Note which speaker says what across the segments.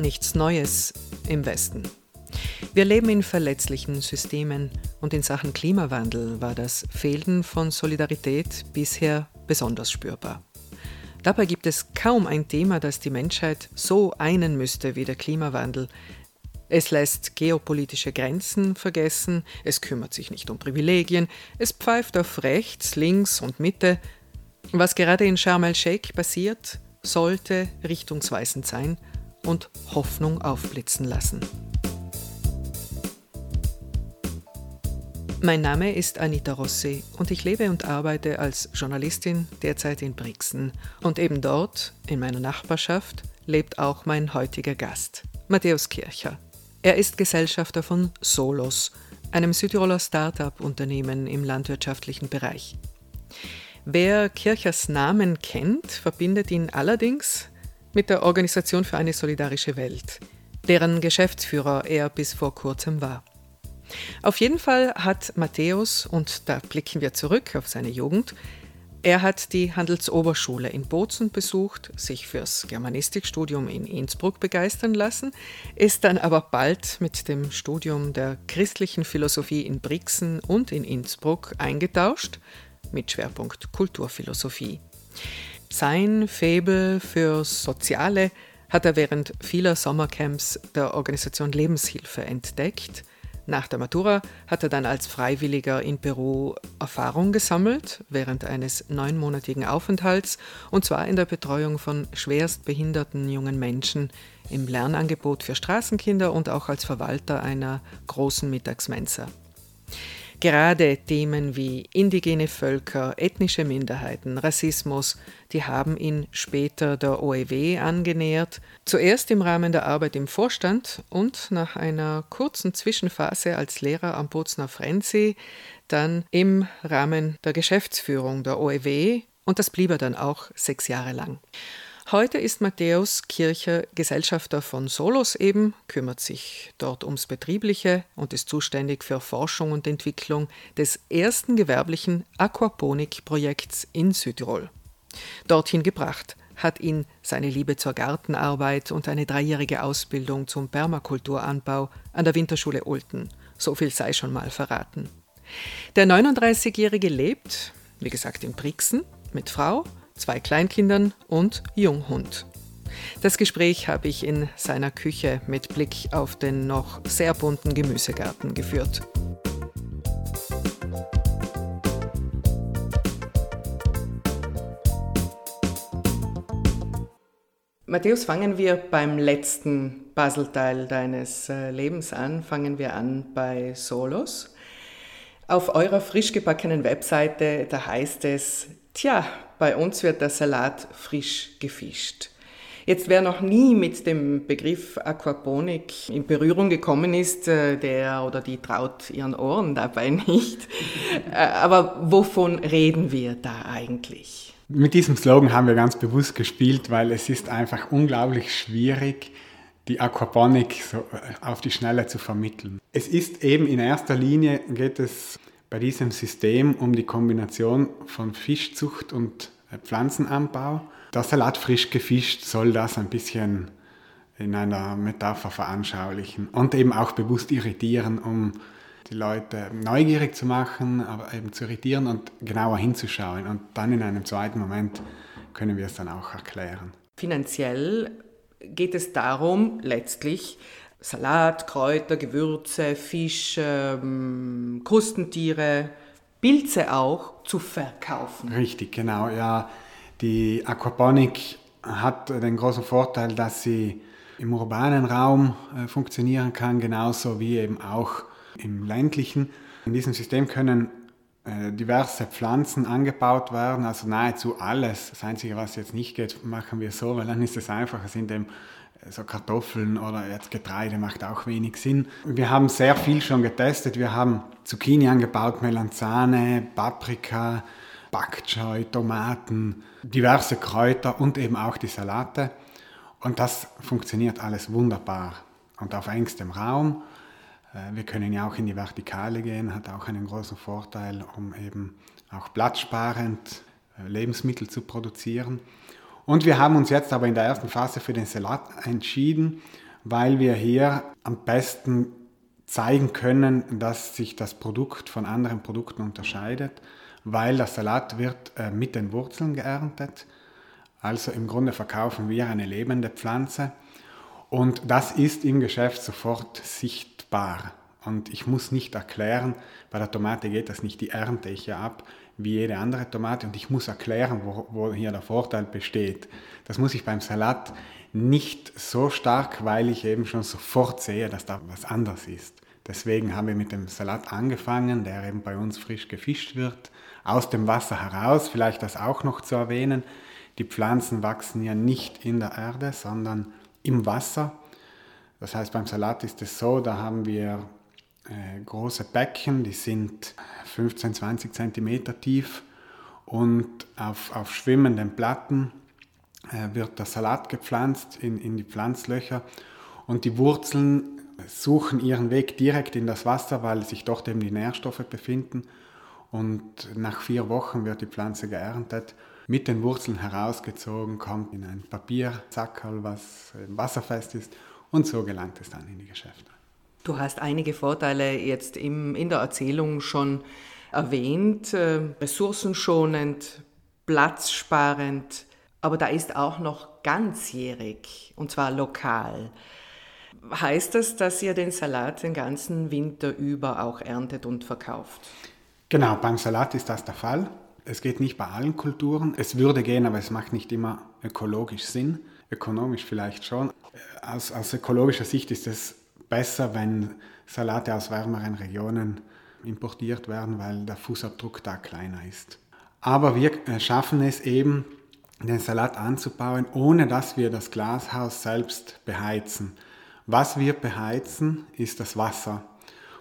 Speaker 1: Nichts Neues im Westen. Wir leben in verletzlichen Systemen und in Sachen Klimawandel war das Fehlen von Solidarität bisher besonders spürbar. Dabei gibt es kaum ein Thema, das die Menschheit so einen müsste wie der Klimawandel. Es lässt geopolitische Grenzen vergessen, es kümmert sich nicht um Privilegien, es pfeift auf rechts, links und Mitte. Was gerade in Sharm el-Sheikh passiert, sollte richtungsweisend sein und Hoffnung aufblitzen lassen. Mein Name ist Anita Rossi und ich lebe und arbeite als Journalistin derzeit in Brixen. Und eben dort, in meiner Nachbarschaft, lebt auch mein heutiger Gast, Matthäus Kircher. Er ist Gesellschafter von Solos, einem Südtiroler Start-up-Unternehmen im landwirtschaftlichen Bereich. Wer Kirchers Namen kennt, verbindet ihn allerdings mit der Organisation für eine solidarische Welt, deren Geschäftsführer er bis vor kurzem war. Auf jeden Fall hat Matthäus, und da blicken wir zurück auf seine Jugend, er hat die Handelsoberschule in Bozen besucht, sich fürs Germanistikstudium in Innsbruck begeistern lassen, ist dann aber bald mit dem Studium der christlichen Philosophie in Brixen und in Innsbruck eingetauscht, mit Schwerpunkt Kulturphilosophie. Sein Faible für Soziale hat er während vieler Sommercamps der Organisation Lebenshilfe entdeckt nach der Matura hat er dann als Freiwilliger in Peru Erfahrung gesammelt während eines neunmonatigen Aufenthalts und zwar in der Betreuung von schwerstbehinderten jungen Menschen im Lernangebot für Straßenkinder und auch als Verwalter einer großen Mittagsmensa. Gerade Themen wie indigene Völker, ethnische Minderheiten, Rassismus, die haben ihn später der OEW angenähert, zuerst im Rahmen der Arbeit im Vorstand und nach einer kurzen Zwischenphase als Lehrer am Bozner Frenzy dann im Rahmen der Geschäftsführung der OEW und das blieb er dann auch sechs Jahre lang. Heute ist Matthäus Kircher Gesellschafter von Solos eben, kümmert sich dort ums Betriebliche und ist zuständig für Forschung und Entwicklung des ersten gewerblichen Aquaponik-Projekts in Südtirol. Dorthin gebracht hat ihn seine Liebe zur Gartenarbeit und eine dreijährige Ausbildung zum Permakulturanbau an der Winterschule Ulten. So viel sei schon mal verraten. Der 39-Jährige lebt, wie gesagt, in Brixen mit Frau zwei Kleinkindern und Junghund. Das Gespräch habe ich in seiner Küche mit Blick auf den noch sehr bunten Gemüsegarten geführt. Matthäus, fangen wir beim letzten Puzzleteil deines äh, Lebens an. Fangen wir an bei Solos. Auf eurer frisch gebackenen Webseite, da heißt es, tja, bei uns wird der Salat frisch gefischt. Jetzt wer noch nie mit dem Begriff Aquaponik in Berührung gekommen ist, äh, der oder die traut ihren Ohren dabei nicht. Äh, aber wovon reden wir da eigentlich?
Speaker 2: Mit diesem Slogan haben wir ganz bewusst gespielt, weil es ist einfach unglaublich schwierig, die Aquaponik so äh, auf die Schnelle zu vermitteln. Es ist eben in erster Linie geht es bei diesem System um die Kombination von Fischzucht und äh, Pflanzenanbau. Der Salat frisch gefischt soll das ein bisschen in einer Metapher veranschaulichen und eben auch bewusst irritieren, um die Leute neugierig zu machen, aber eben zu irritieren und genauer hinzuschauen. Und dann in einem zweiten Moment können wir es dann auch erklären.
Speaker 1: Finanziell geht es darum, letztlich Salat, Kräuter, Gewürze, Fisch, ähm, Krustentiere, Pilze auch zu verkaufen.
Speaker 2: Richtig, genau. Ja, die Aquaponik hat den großen Vorteil, dass sie im urbanen Raum äh, funktionieren kann, genauso wie eben auch im ländlichen. In diesem System können äh, diverse Pflanzen angebaut werden, also nahezu alles. Das Einzige, was jetzt nicht geht, machen wir so, weil dann ist es einfacher, sind eben so Kartoffeln oder jetzt Getreide macht auch wenig Sinn. Wir haben sehr viel schon getestet. Wir haben Zucchini angebaut, Melanzane, Paprika, Bok Choy, Tomaten, diverse Kräuter und eben auch die Salate. Und das funktioniert alles wunderbar und auf engstem Raum. Äh, wir können ja auch in die Vertikale gehen, hat auch einen großen Vorteil, um eben auch platzsparend äh, Lebensmittel zu produzieren. Und wir haben uns jetzt aber in der ersten Phase für den Salat entschieden, weil wir hier am besten zeigen können, dass sich das Produkt von anderen Produkten unterscheidet, weil der Salat wird äh, mit den Wurzeln geerntet. Also im Grunde verkaufen wir eine lebende Pflanze und das ist im Geschäft sofort sichtbar. Und ich muss nicht erklären, bei der Tomate geht das nicht, die ernte ich ja ab wie jede andere Tomate und ich muss erklären, wo, wo hier der Vorteil besteht. Das muss ich beim Salat nicht so stark, weil ich eben schon sofort sehe, dass da was anders ist. Deswegen haben wir mit dem Salat angefangen, der eben bei uns frisch gefischt wird, aus dem Wasser heraus. Vielleicht das auch noch zu erwähnen. Die Pflanzen wachsen ja nicht in der Erde, sondern im Wasser. Das heißt, beim Salat ist es so, da haben wir äh, große Becken, die sind 15, 20 cm tief. Und auf, auf schwimmenden Platten äh, wird der Salat gepflanzt in, in die Pflanzlöcher. Und die Wurzeln suchen ihren Weg direkt in das Wasser, weil sich dort eben die Nährstoffe befinden. Und nach vier Wochen wird die Pflanze geerntet. Mit den Wurzeln herausgezogen, kommt in ein Papierzackerl, was wasserfest ist und so gelangt es dann in die Geschäfte.
Speaker 1: Du hast einige Vorteile jetzt im, in der Erzählung schon erwähnt, äh, ressourcenschonend, platzsparend, aber da ist auch noch ganzjährig und zwar lokal. Heißt das, dass ihr den Salat den ganzen Winter über auch erntet und verkauft?
Speaker 2: Genau, beim Salat ist das der Fall. Es geht nicht bei allen Kulturen. Es würde gehen, aber es macht nicht immer ökologisch Sinn. Ökonomisch vielleicht schon. Aus, aus ökologischer Sicht ist es besser, wenn Salate aus wärmeren Regionen importiert werden, weil der Fußabdruck da kleiner ist. Aber wir äh, schaffen es eben, den Salat anzubauen, ohne dass wir das Glashaus selbst beheizen. Was wir beheizen, ist das Wasser.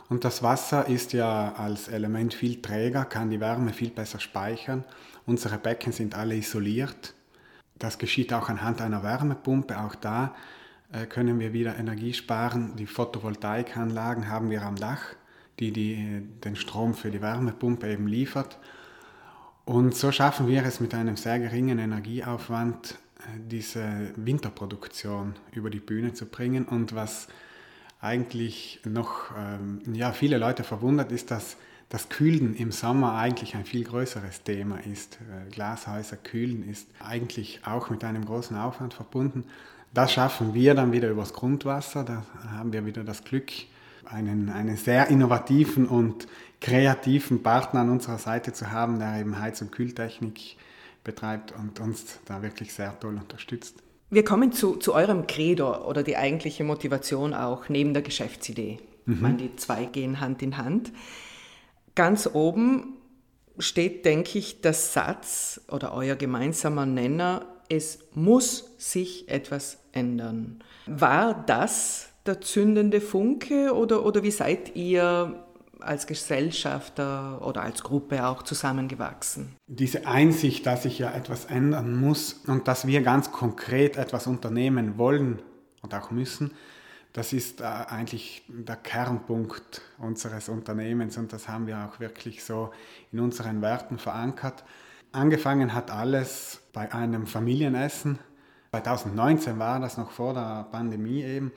Speaker 2: Und das Wasser ist ja als Element viel träger, kann die Wärme viel besser speichern. Unsere Becken sind alle isoliert. Das geschieht auch anhand einer Wärmepumpe. Auch da können wir wieder Energie sparen. Die Photovoltaikanlagen haben wir am Dach, die, die den Strom für die Wärmepumpe eben liefert. Und so schaffen wir es mit einem sehr geringen Energieaufwand, äh, diese Winterproduktion über die Bühne zu bringen. Und was eigentlich noch ähm, ja, viele Leute verwundert, ist, dass das Kühlen im Sommer eigentlich ein viel größeres Thema ist. Äh, Glashäuser kühlen ist eigentlich auch mit einem großen Aufwand verbunden. Das schaffen wir dann wieder übers Grundwasser. Da haben wir wieder das Glück, einen, einen sehr innovativen und kreativen Partner an unserer Seite zu haben, der eben Heiz- und Kühltechnik betreibt und uns da wirklich sehr toll unterstützt.
Speaker 1: Wir kommen zu, zu eurem Credo oder die eigentliche Motivation auch neben der Geschäftsidee. Mhm. Ich meine, die zwei gehen Hand in Hand. Ganz oben steht, denke ich, der Satz oder euer gemeinsamer Nenner, es muss sich etwas ändern. War das der zündende Funke oder, oder wie seid ihr als Gesellschafter oder als Gruppe auch zusammengewachsen?
Speaker 2: Diese Einsicht, dass sich ja etwas ändern muss und dass wir ganz konkret etwas unternehmen wollen und auch müssen, das ist äh, eigentlich der Kernpunkt unseres Unternehmens und das haben wir auch wirklich so in unseren Werten verankert. Angefangen hat alles bei einem Familienessen. 2019 war das noch vor der Pandemie eben.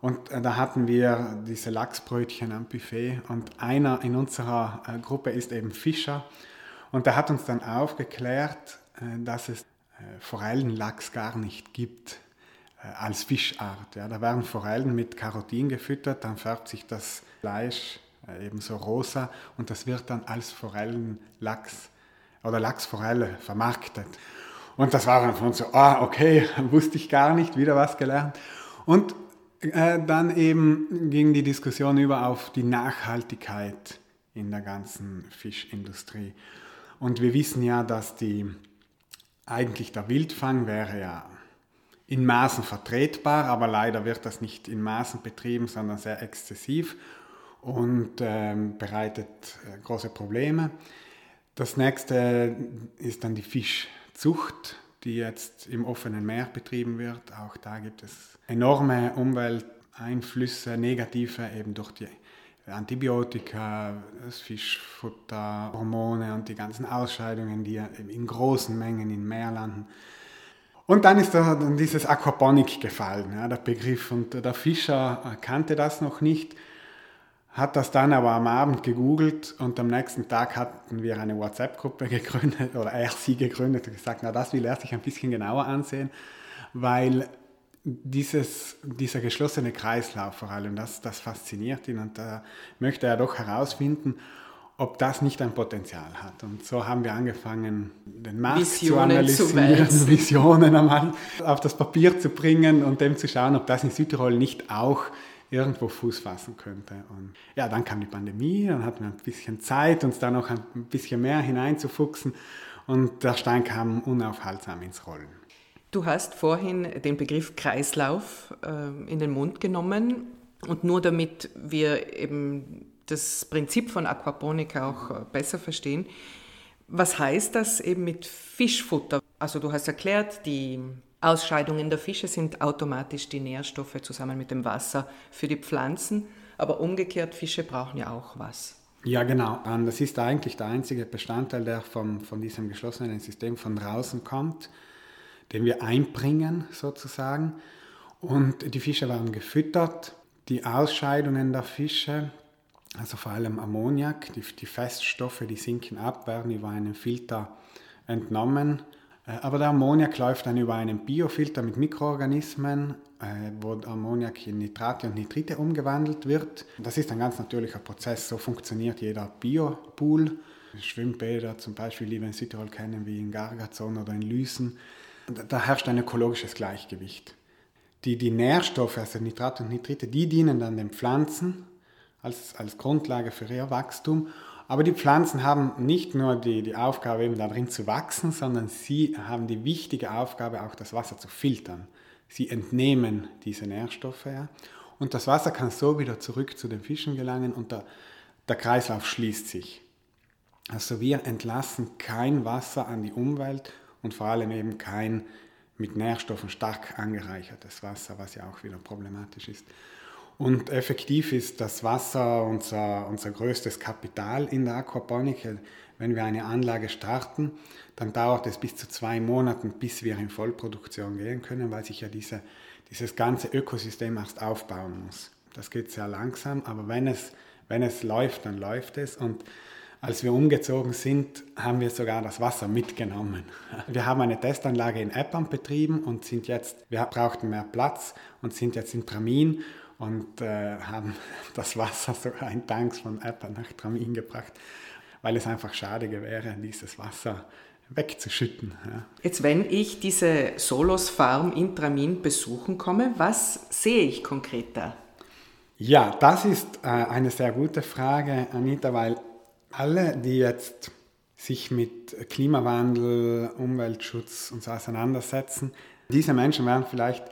Speaker 2: Und äh, da hatten wir diese Lachsbrötchen am Buffet und einer in unserer äh, Gruppe ist eben Fischer und der hat uns dann aufgeklärt, äh, dass es Forellenlachs gar nicht gibt als Fischart. Ja, da werden Forellen mit Karotin gefüttert, dann färbt sich das Fleisch eben so rosa und das wird dann als Forellenlachs oder Lachsforelle vermarktet. Und das war dann uns so, ah, okay, wusste ich gar nicht, wieder was gelernt. Und äh, dann eben ging die Diskussion über auf die Nachhaltigkeit in der ganzen Fischindustrie. Und wir wissen ja, dass die, eigentlich der Wildfang wäre ja in Maßen vertretbar, aber leider wird das nicht in Maßen betrieben, sondern sehr exzessiv und ähm, bereitet äh, große Probleme. Das nächste ist dann die Fischzucht, die jetzt im offenen Meer betrieben wird. Auch da gibt es enorme Umwelteinflüsse, negative eben durch die Antibiotika, das Fischfutter, Hormone und die ganzen Ausscheidungen, die in großen Mengen im Meer landen. Und dann ist da dieses Aquaponik gefallen, ja, der Begriff. Und der Fischer kannte das noch nicht, hat das dann aber am Abend gegoogelt und am nächsten Tag hatten wir eine WhatsApp-Gruppe gegründet oder er sie gegründet und gesagt, na das will er sich ein bisschen genauer ansehen, weil dieses, dieser geschlossene Kreislauf vor allem, das, das fasziniert ihn und da möchte er doch herausfinden, ob das nicht ein Potenzial hat. Und so haben wir angefangen, den Markt Visionen zu analysieren, zu Visionen auf das Papier zu bringen und dem zu schauen, ob das in Südtirol nicht auch irgendwo Fuß fassen könnte. Und ja, dann kam die Pandemie, dann hatten wir ein bisschen Zeit, uns da noch ein bisschen mehr hineinzufuchsen und der Stein kam unaufhaltsam ins Rollen.
Speaker 1: Du hast vorhin den Begriff Kreislauf äh, in den Mund genommen und nur damit wir eben das Prinzip von Aquaponik auch äh, besser verstehen. Was heißt das eben mit Fischfutter? Also du hast erklärt, die Ausscheidungen der Fische sind automatisch die Nährstoffe zusammen mit dem Wasser für die Pflanzen, aber umgekehrt, Fische brauchen ja auch was.
Speaker 2: Ja, genau. Das ist eigentlich der einzige Bestandteil, der vom, von diesem geschlossenen System von draußen kommt, den wir einbringen sozusagen. Und die Fische werden gefüttert. Die Ausscheidungen der Fische also vor allem Ammoniak, die, die Feststoffe, die sinken ab, werden über einen Filter entnommen. Äh, aber der Ammoniak läuft dann über einen Biofilter mit Mikroorganismen, äh, wo Ammoniak in Nitrate und Nitrite umgewandelt wird. Das ist ein ganz natürlicher Prozess, so funktioniert jeder Biopool. Schwimmbäder zum Beispiel, die wir in Südtirol kennen, wie in Gargazon oder in Lüsen. Da herrscht ein ökologisches Gleichgewicht. Die, die Nährstoffe, also Nitrate und Nitrite, die dienen dann den Pflanzen als, als Grundlage für ihr Wachstum. Aber die Pflanzen haben nicht nur die, die Aufgabe, eben darin zu wachsen, sondern sie haben die wichtige Aufgabe, auch das Wasser zu filtern. Sie entnehmen diese Nährstoffe ja, und das Wasser kann so wieder zurück zu den Fischen gelangen und der, der Kreislauf schließt sich. Also wir entlassen kein Wasser an die Umwelt und vor allem eben kein mit Nährstoffen stark angereichertes Wasser, was ja auch wieder problematisch ist. Und effektiv ist das Wasser unser, unser größtes Kapital in der Aquaponik. Wenn wir eine Anlage starten, dann dauert es bis zu zwei Monaten, bis wir in Vollproduktion gehen können, weil sich ja diese, dieses ganze Ökosystem erst aufbauen muss. Das geht sehr langsam, aber wenn es, wenn es läuft, dann läuft es. Und als wir umgezogen sind, haben wir sogar das Wasser mitgenommen. Wir haben eine Testanlage in Eppern betrieben und sind jetzt, wir brauchten mehr Platz und sind jetzt in Tramin und äh, haben das Wasser sogar in Tanks von Apple nach Tramin gebracht, weil es einfach schade wäre, dieses Wasser wegzuschütten. Ja.
Speaker 1: Jetzt, wenn ich diese Solos Farm in Tramin besuchen komme, was sehe ich konkret da?
Speaker 2: Ja, das ist äh, eine sehr gute Frage, Anita, weil alle, die jetzt sich mit Klimawandel, Umweltschutz und so auseinandersetzen, diese Menschen werden vielleicht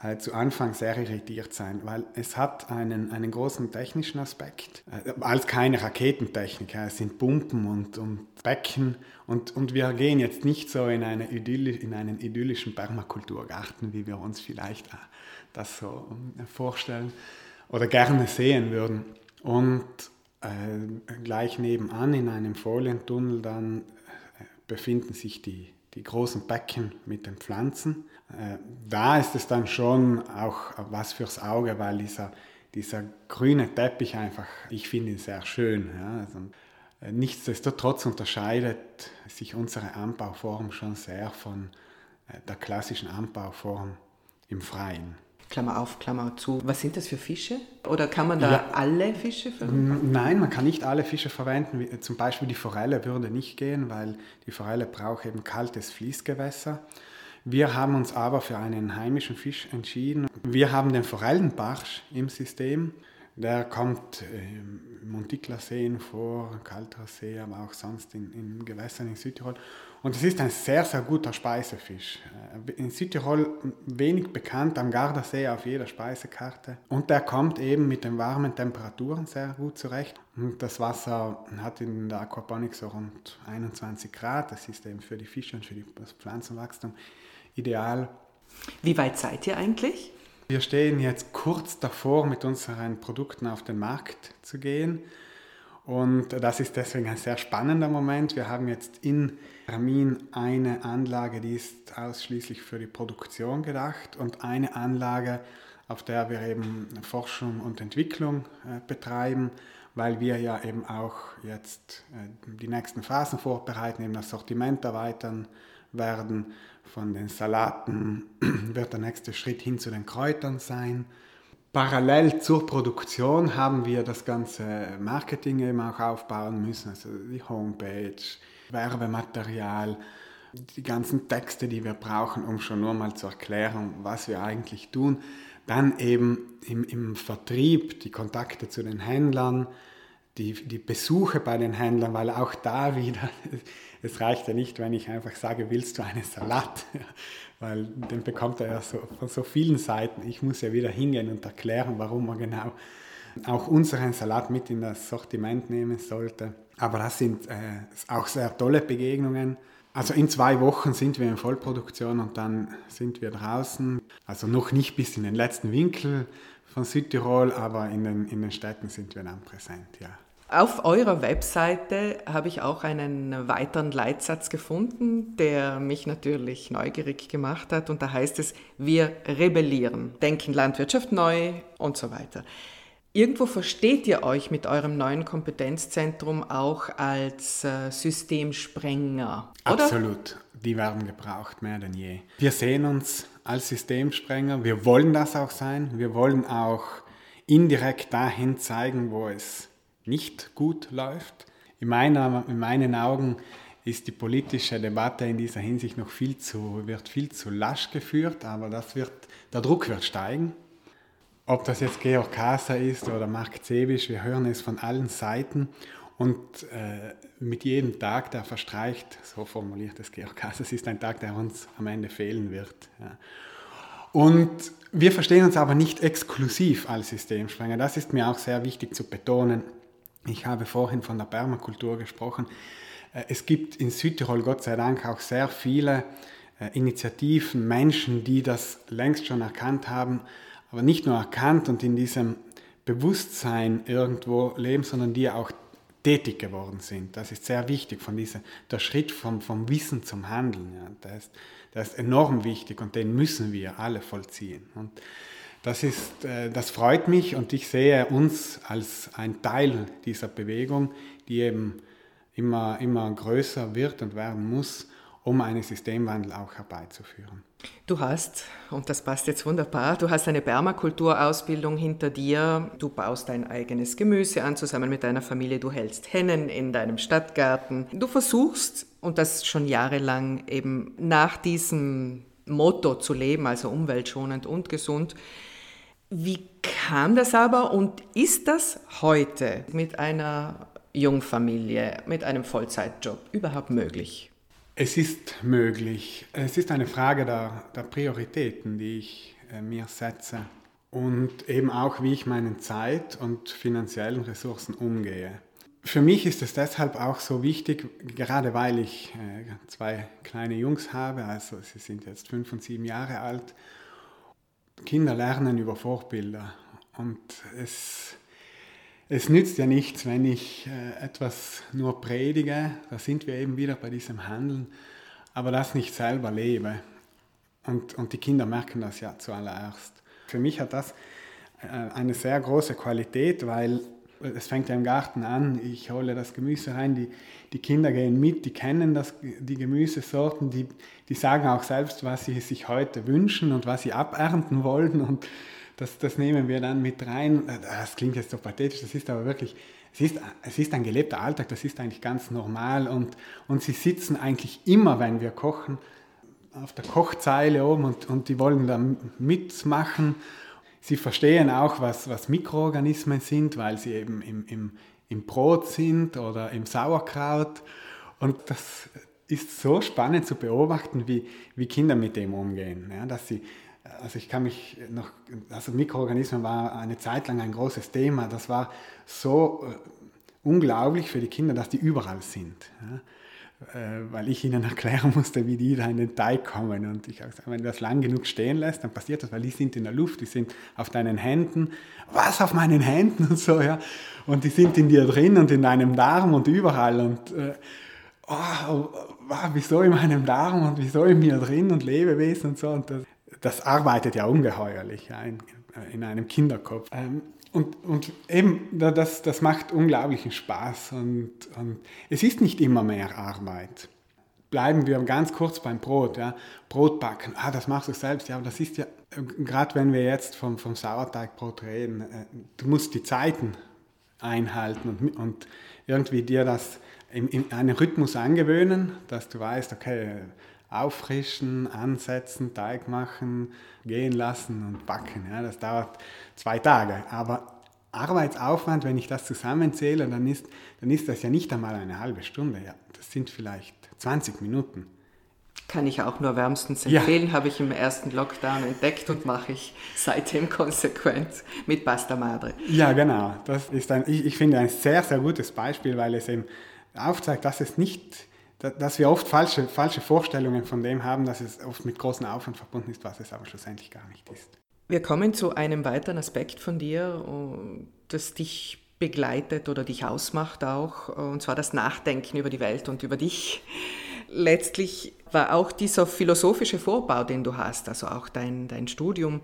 Speaker 2: äh, zu Anfang sehr irritiert sein, weil es hat einen, einen großen technischen Aspekt. Äh, als keine Raketentechnik, es sind Pumpen und, und Becken und, und wir gehen jetzt nicht so in, eine Idyll, in einen idyllischen Permakulturgarten, wie wir uns vielleicht äh, das so vorstellen oder gerne sehen würden. Und äh, gleich nebenan in einem Folientunnel dann befinden sich die, die großen Becken mit den Pflanzen äh, da ist es dann schon auch was fürs Auge, weil dieser, dieser grüne Teppich einfach, ich finde ihn sehr schön. Ja. Also, äh, nichtsdestotrotz unterscheidet sich unsere Anbauform schon sehr von äh, der klassischen Anbauform im Freien.
Speaker 1: Klammer auf, Klammer zu. Was sind das für Fische? Oder kann man da ja. alle Fische
Speaker 2: verwenden? Nein, man kann nicht alle Fische verwenden. Zum Beispiel die Forelle würde nicht gehen, weil die Forelle braucht eben kaltes Fließgewässer. Wir haben uns aber für einen heimischen Fisch entschieden. Wir haben den Forellenbarsch im System. Der kommt im Montiklerseen vor, Kalter See, aber auch sonst in, in Gewässern in Südtirol. Und es ist ein sehr, sehr guter Speisefisch. Äh, in Südtirol wenig bekannt, am Gardasee auf jeder Speisekarte. Und der kommt eben mit den warmen Temperaturen sehr gut zurecht. Und das Wasser hat in der Aquaponik so rund 21 Grad. Das ist eben für die Fische und für das Pflanzenwachstum ideal.
Speaker 1: Wie weit seid ihr eigentlich?
Speaker 2: Wir stehen jetzt kurz davor, mit unseren Produkten auf den Markt zu gehen. Und das ist deswegen ein sehr spannender Moment. Wir haben jetzt in Ramin eine Anlage, die ist ausschließlich für die Produktion gedacht und eine Anlage, auf der wir eben Forschung und Entwicklung äh, betreiben, weil wir ja eben auch jetzt äh, die nächsten Phasen vorbereiten, eben das Sortiment erweitern werden. Von den Salaten wird der nächste Schritt hin zu den Kräutern sein. Parallel zur Produktion haben wir das ganze Marketing eben auch aufbauen müssen, also die Homepage, Werbematerial, die ganzen Texte, die wir brauchen, um schon nur mal zu erklären, was wir eigentlich tun. Dann eben im, im Vertrieb die Kontakte zu den Händlern, die, die Besuche bei den Händlern, weil auch da wieder, es reicht ja nicht, wenn ich einfach sage, willst du einen Salat? Weil den bekommt er ja so, von so vielen Seiten. Ich muss ja wieder hingehen und erklären, warum man genau auch unseren Salat mit in das Sortiment nehmen sollte. Aber das sind äh, auch sehr tolle Begegnungen. Also in zwei Wochen sind wir in Vollproduktion und dann sind wir draußen. Also noch nicht bis in den letzten Winkel von Südtirol, aber in den, in den Städten sind wir dann präsent, ja.
Speaker 1: Auf eurer Webseite habe ich auch einen weiteren Leitsatz gefunden, der mich natürlich neugierig gemacht hat. Und da heißt es, wir rebellieren, denken Landwirtschaft neu und so weiter. Irgendwo versteht ihr euch mit eurem neuen Kompetenzzentrum auch als äh, Systemsprenger,
Speaker 2: oder? Absolut. Die werden gebraucht, mehr denn je. Wir sehen uns als Systemsprenger. Wir wollen das auch sein. Wir wollen auch indirekt dahin zeigen, wo es nicht gut läuft. In, meiner, in meinen Augen ist die politische Debatte in dieser Hinsicht noch viel zu, wird viel zu lasch geführt, aber das wird, der Druck wird steigen. Ob das jetzt Georg Kaiser ist oder Mark Zebisch, wir hören es von allen Seiten und äh, mit jedem Tag, der verstreicht, so formuliert es Georg Kaiser, es ist ein Tag, der uns am Ende fehlen wird. Ja. Und wir verstehen uns aber nicht exklusiv als Systemsprenger. Das ist mir auch sehr wichtig zu betonen. Ich habe vorhin von der Permakultur gesprochen. Äh, es gibt in Südtirol Gott sei Dank auch sehr viele äh, Initiativen, Menschen, die das längst schon erkannt haben, aber nicht nur erkannt und in diesem Bewusstsein irgendwo leben, sondern die auch tätig geworden sind. Das ist sehr wichtig, von dieser, der Schritt vom, vom Wissen zum Handeln. Ja, der, ist, der ist enorm wichtig und den müssen wir alle vollziehen. Und das, ist, äh, das freut mich und ich sehe uns als ein Teil dieser Bewegung, die eben immer, immer größer wird und werden muss, um einen Systemwandel auch herbeizuführen.
Speaker 1: Du hast, und das passt jetzt wunderbar, du hast eine Permakulturausbildung hinter dir, du baust dein eigenes Gemüse an zusammen mit deiner Familie, du hältst Hennen in deinem Stadtgarten. Du versuchst, und das schon jahrelang eben nach diesem Motto zu leben, also umweltschonend und gesund, wie kam das aber und ist das heute mit einer Jungfamilie, mit einem Vollzeitjob überhaupt möglich?
Speaker 2: Es ist möglich. Es ist eine Frage der, der Prioritäten, die ich äh, mir setze und eben auch, wie ich meinen Zeit- und finanziellen Ressourcen umgehe. Für mich ist es deshalb auch so wichtig, gerade weil ich äh, zwei kleine Jungs habe, also sie sind jetzt fünf und sieben Jahre alt Kinder lernen über Vorbilder. Und es, es nützt ja nichts, wenn ich äh, etwas nur predige, da sind wir eben wieder bei diesem Handeln, aber das nicht selber lebe. Und, und die Kinder merken das ja zuallererst. Für mich hat das äh, eine sehr große Qualität, weil es fängt ja im Garten an, ich hole das Gemüse rein, die, die Kinder gehen mit, die kennen das, die Gemüsesorten, die, die sagen auch selbst, was sie sich heute wünschen und was sie abernten wollen. Und das, das nehmen wir dann mit rein. Das klingt jetzt so pathetisch, das ist aber wirklich, es ist, es ist ein gelebter Alltag, das ist eigentlich ganz normal und, und sie sitzen eigentlich immer, wenn wir kochen, auf der Kochzeile oben und, und die wollen da mitmachen Sie verstehen auch, was, was Mikroorganismen sind, weil sie eben im, im, im Brot sind oder im Sauerkraut. Und das ist so spannend zu beobachten, wie, wie Kinder mit dem umgehen. Ja, dass sie, also ich kann mich noch, also Mikroorganismen war eine Zeit lang ein großes Thema. Das war so äh, unglaublich für die Kinder, dass die überall sind. Ja. äh, weil ich ihnen erklären musste, wie die da in den Teig kommen. Und ich habe gesagt, wenn du das lang genug stehen lässt, dann passiert das, weil die sind in der Luft, die sind auf deinen Händen. Was auf meinen Händen und so, ja. Und die sind in dir drin und in deinem Darm und überall. Und äh, oh, oh, wieso in meinem Darm und wieso in mir drin und Lebewesen und so. Und das, das arbeitet ja ungeheuerlich ja, in, in einem Kinderkopf. Ähm, und, und eben, das, das macht unglaublichen Spaß und, und es ist nicht immer mehr Arbeit. Bleiben wir ganz kurz beim Brot. Ja. Brot backen, ah, das machst du selbst. Ja, aber das ist ja, gerade wenn wir jetzt vom, vom Sauerteigbrot reden, äh, du musst die Zeiten einhalten und, und irgendwie dir das in, in einen Rhythmus angewöhnen, dass du weißt, okay, auffrischen, ansetzen, Teig machen, gehen lassen und backen. Ja, das dauert zwei Tage. Aber Arbeitsaufwand, wenn ich das zusammenzähle, dann ist, dann ist das ja nicht einmal eine halbe Stunde. Ja, das sind vielleicht 20 Minuten.
Speaker 1: Kann ich auch nur wärmstens empfehlen, ja. habe ich im ersten Lockdown entdeckt und mache ich seitdem konsequent mit Pasta Madre.
Speaker 2: Ja, genau. Das ist ein, ich, ich finde ein sehr, sehr gutes Beispiel, weil es eben aufzeigt, dass es nicht dass wir oft falsche, falsche Vorstellungen von dem haben, dass es oft mit großem Aufwand verbunden ist, was es aber schlussendlich gar nicht ist.
Speaker 1: Wir kommen zu einem weiteren Aspekt von dir, das dich begleitet oder dich ausmacht auch, und zwar das Nachdenken über die Welt und über dich. Letztlich war auch dieser philosophische Vorbau, den du hast, also auch dein, dein Studium,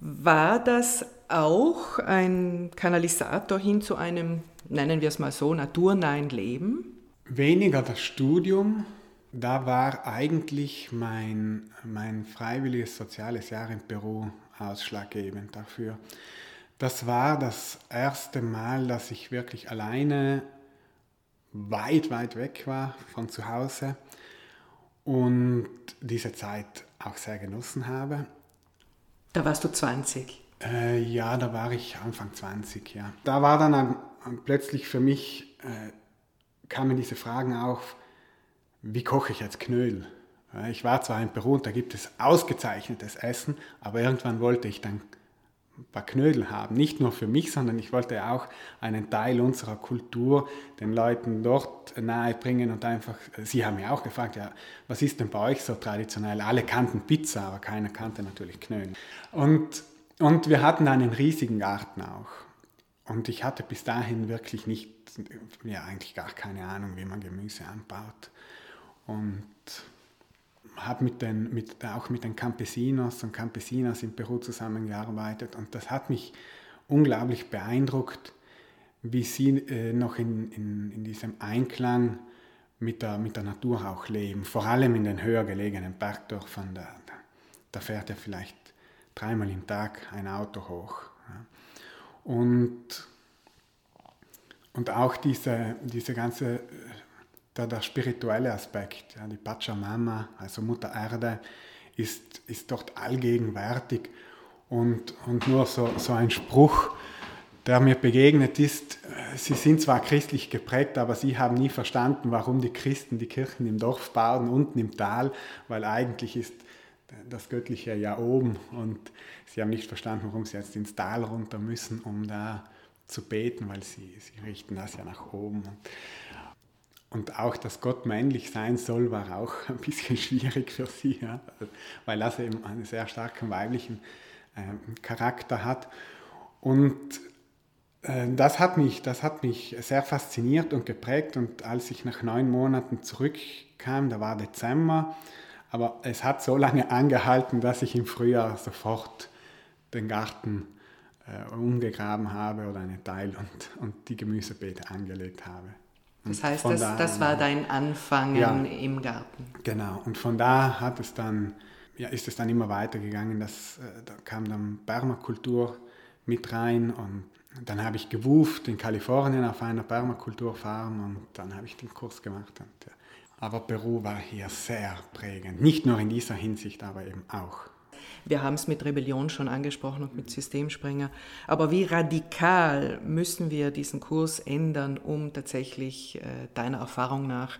Speaker 1: war das auch ein Kanalisator hin zu einem, nennen wir es mal so, naturnahen Leben?
Speaker 2: Weniger das Studium, da war eigentlich mein, mein freiwilliges soziales Jahr in Peru ausschlaggebend dafür. Das war das erste Mal, dass ich wirklich alleine weit, weit weg war von zu Hause und diese Zeit auch sehr genossen habe.
Speaker 1: Da warst du 20?
Speaker 2: Äh, ja, da war ich Anfang 20, ja. Da war dann ein, ein, plötzlich für mich äh, kamen diese Fragen auf, wie koche ich jetzt Knödel? Ich war zwar in Peru und da gibt es ausgezeichnetes Essen, aber irgendwann wollte ich dann ein paar Knödel haben. Nicht nur für mich, sondern ich wollte auch einen Teil unserer Kultur den Leuten dort nahe bringen und einfach, sie haben mich auch gefragt, ja, was ist denn bei euch so traditionell? Alle kannten Pizza, aber keiner kannte natürlich Knödel. Und, und wir hatten einen riesigen Garten auch. Und ich hatte bis dahin wirklich nicht, ja eigentlich gar keine Ahnung, wie man Gemüse anbaut. Und habe mit mit, auch mit den Campesinos und Campesinas in Peru zusammengearbeitet und das hat mich unglaublich beeindruckt, wie sie äh, noch in, in, in diesem Einklang mit der, mit der Natur auch leben, vor allem in den höher gelegenen Bergdörfern. Da, da, da fährt ja vielleicht dreimal im Tag ein Auto hoch. Ja. Und, und auch diese, diese ganze, der, der spirituelle Aspekt, ja, die Pachamama, also Mutter Erde, ist, ist dort allgegenwärtig. Und, und nur so, so ein Spruch, der mir begegnet ist, sie sind zwar christlich geprägt, aber sie haben nie verstanden, warum die Christen die Kirchen im Dorf bauen, unten im Tal, weil eigentlich ist das Göttliche ja oben und sie haben nicht verstanden, warum sie jetzt ins Tal runter müssen, um da zu beten, weil sie, sie richten das ja nach oben. Und auch, dass Gott männlich sein soll, war auch ein bisschen schwierig für sie, ja, weil das eben einen sehr starken weiblichen äh, Charakter hat. Und äh, das, hat mich, das hat mich sehr fasziniert und geprägt. Und als ich nach neun Monaten zurückkam, da war Dezember, aber es hat so lange angehalten, dass ich im Frühjahr sofort den Garten äh, umgegraben habe oder einen Teil und, und die Gemüsebeete angelegt habe.
Speaker 1: Und das heißt, das, da, das war dein Anfangen ja, im Garten.
Speaker 2: Genau, und von da hat es dann, ja, ist es dann immer weitergegangen. Das, äh, da kam dann Permakultur mit rein und dann habe ich gewuft in Kalifornien auf einer Permakulturfarm und dann habe ich den Kurs gemacht. Und, ja, aber Peru war hier sehr prägend. Nicht nur in dieser Hinsicht, aber eben auch.
Speaker 1: Wir haben es mit Rebellion schon angesprochen und mit Systemsprenger. Aber wie radikal müssen wir diesen Kurs ändern, um tatsächlich äh, deiner Erfahrung nach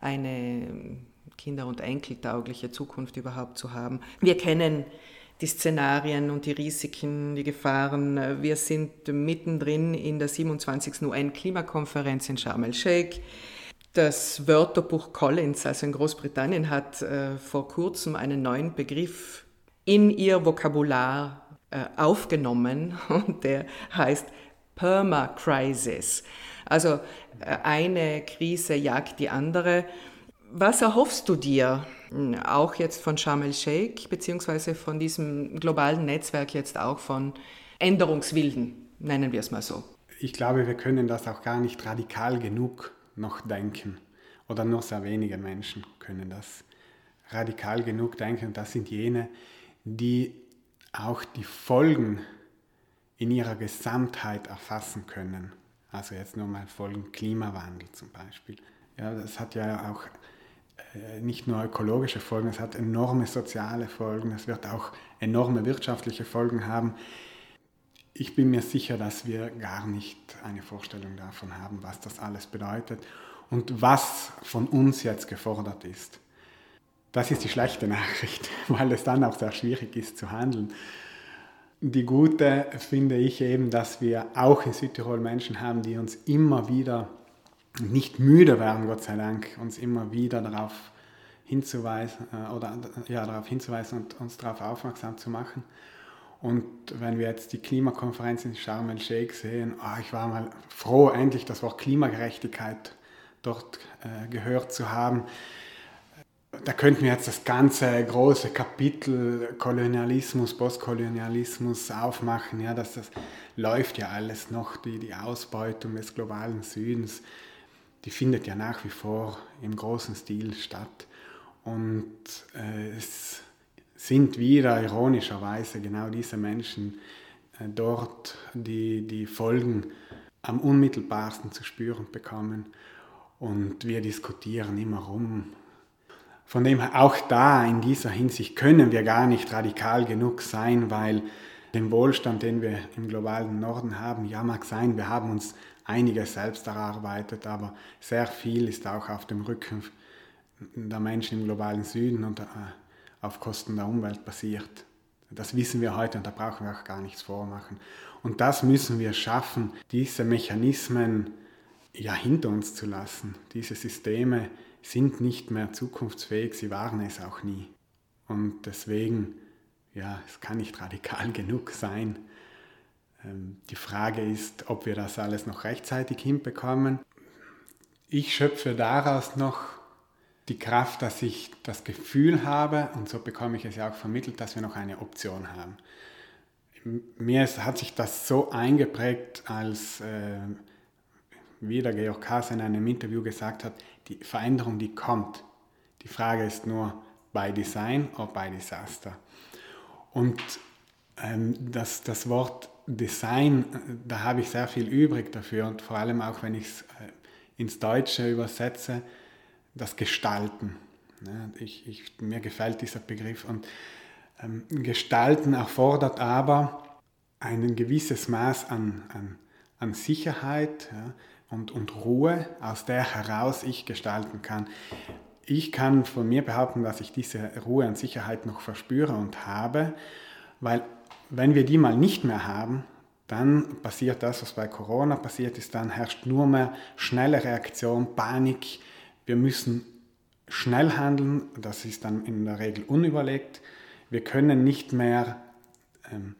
Speaker 1: eine kinder- und enkeltaugliche Zukunft überhaupt zu haben? Wir kennen die Szenarien und die Risiken, die Gefahren. Wir sind mittendrin in der 27. UN-Klimakonferenz in Sharm el-Sheikh. Das Wörterbuch Collins, also in Großbritannien, hat äh, vor kurzem einen neuen Begriff in ihr Vokabular äh, aufgenommen und der heißt Permacrisis. Also äh, eine Krise jagt die andere. Was erhoffst du dir, hm, auch jetzt von Sharm el-Sheikh, beziehungsweise von diesem globalen Netzwerk jetzt auch von Änderungswilden, nennen wir es mal so?
Speaker 2: Ich glaube, wir können das auch gar nicht radikal genug noch denken. Oder nur sehr wenige Menschen können das radikal genug denken. Das sind jene, die auch die Folgen in ihrer Gesamtheit erfassen können. Also jetzt nur mal Folgen Klimawandel zum Beispiel. Ja, das hat ja auch äh, nicht nur ökologische Folgen, es hat enorme soziale Folgen, es wird auch enorme wirtschaftliche Folgen haben. Ich bin mir sicher, dass wir gar nicht eine Vorstellung davon haben, was das alles bedeutet und was von uns jetzt gefordert ist. Das ist die schlechte Nachricht, weil es dann auch sehr schwierig ist zu handeln. Die gute finde ich eben, dass wir auch in Südtirol Menschen haben, die uns immer wieder nicht müde werden, Gott sei Dank, uns immer wieder darauf hinzuweisen äh, oder ja, darauf hinzuweisen und uns darauf aufmerksam zu machen. Und wenn wir jetzt die Klimakonferenz in Sharm el-Sheikh sehen, oh, ich war mal froh, endlich das Wort Klimagerechtigkeit dort äh, gehört zu haben. Da könnten wir jetzt das ganze große Kapitel Kolonialismus, Postkolonialismus aufmachen. Ja, dass das läuft ja alles noch, die, die Ausbeutung des globalen Südens, die findet ja nach wie vor im großen Stil statt. Und äh, es sind wieder ironischerweise genau diese Menschen äh, dort, die die Folgen am unmittelbarsten zu spüren bekommen. Und wir diskutieren immer rum. Von dem auch da in dieser Hinsicht können wir gar nicht radikal genug sein, weil den Wohlstand, den wir im globalen Norden haben, ja mag sein, wir haben uns einiges selbst erarbeitet, aber sehr viel ist auch auf dem Rücken der Menschen im globalen Süden und äh, auf Kosten der Umwelt passiert. Das wissen wir heute und da brauchen wir auch gar nichts vormachen. Und das müssen wir schaffen, diese Mechanismen ja, hinter uns zu lassen. Diese Systeme sind nicht mehr zukunftsfähig, sie waren es auch nie. Und deswegen, ja, es kann nicht radikal genug sein. Ähm, die Frage ist, ob wir das alles noch rechtzeitig hinbekommen. Ich schöpfe daraus noch die Kraft, dass ich das Gefühl habe, und so bekomme ich es ja auch vermittelt, dass wir noch eine Option haben. Mir hat sich das so eingeprägt, als äh, wie der Georg Kass in einem Interview gesagt hat, die Veränderung, die kommt. Die Frage ist nur, by Design oder by Disaster. Und ähm, das, das Wort Design, da habe ich sehr viel übrig dafür und vor allem auch, wenn ich es äh, ins Deutsche übersetze, das Gestalten. Ja, ich, ich, mir gefällt dieser Begriff. Und ähm, Gestalten erfordert aber ein gewisses Maß an, an, an Sicherheit ja, und, und Ruhe, aus der heraus ich gestalten kann. Ich kann von mir behaupten, dass ich diese Ruhe und Sicherheit noch verspüre und habe, weil wenn wir die mal nicht mehr haben, dann passiert das, was bei Corona passiert ist, dann herrscht nur mehr schnelle Reaktion, Panik, wir müssen schnell handeln, das ist dann in der Regel unüberlegt. Wir können nicht mehr ähm,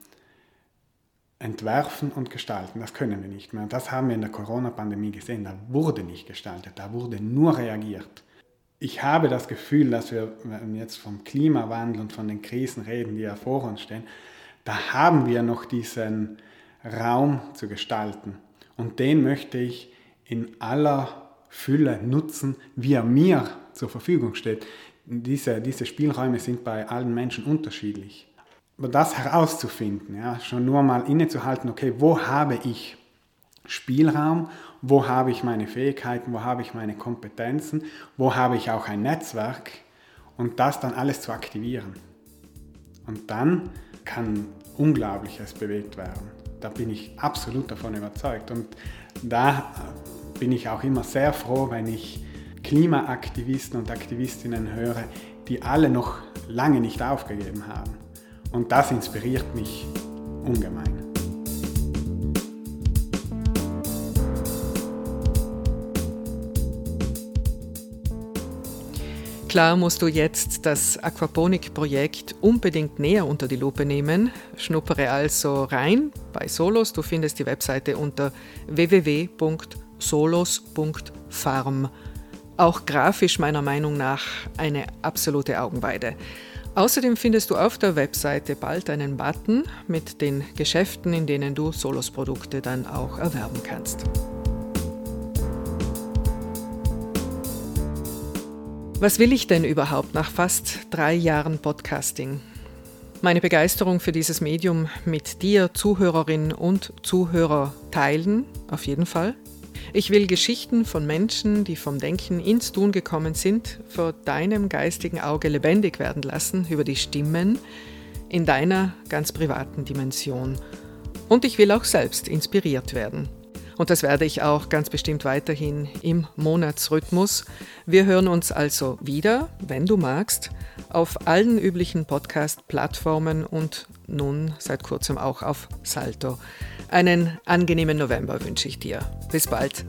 Speaker 2: entwerfen und gestalten, das können wir nicht mehr. das haben wir in der Corona-Pandemie gesehen, da wurde nicht gestaltet, da wurde nur reagiert. Ich habe das Gefühl, dass wir, jetzt vom Klimawandel und von den Krisen reden, die ja vor uns stehen, da haben wir noch diesen Raum zu gestalten. Und den möchte ich in aller Fülle nutzen, wie er mir zur Verfügung steht. Diese, diese Spielräume sind bei allen Menschen unterschiedlich. Aber das herauszufinden, ja, schon nur mal innezuhalten, okay, wo habe ich Spielraum, wo habe ich meine Fähigkeiten, wo habe ich meine Kompetenzen, wo habe ich auch ein Netzwerk und das dann alles zu aktivieren. Und dann kann Unglaubliches bewegt werden. Da bin ich absolut davon überzeugt. Und da bin ich auch immer sehr froh, wenn ich Klimaaktivisten und Aktivistinnen höre, die alle noch lange nicht aufgegeben haben. Und das inspiriert mich ungemein.
Speaker 1: Klar musst du jetzt das Aquaponik-Projekt unbedingt näher unter die Lupe nehmen. Schnuppere also rein bei Solos. Du findest die Webseite unter www.solos.farm. Auch grafisch meiner Meinung nach eine absolute Augenweide. Außerdem findest du auf der Webseite bald einen Button mit den Geschäften, in denen du Solos-Produkte dann auch erwerben kannst. Was will ich denn überhaupt nach fast drei Jahren Podcasting? Meine Begeisterung für dieses Medium mit dir, Zuhörerin und Zuhörer, teilen, auf jeden Fall. Ich will Geschichten von Menschen, die vom Denken ins Tun gekommen sind, vor deinem geistigen Auge lebendig werden lassen über die Stimmen in deiner ganz privaten Dimension. Und ich will auch selbst inspiriert werden. Und das werde ich auch ganz bestimmt weiterhin im Monatsrhythmus. Wir hören uns also wieder, wenn du magst, auf allen üblichen Podcast-Plattformen und nun seit kurzem auch auf Salto. Einen angenehmen November wünsche ich dir. Bis bald.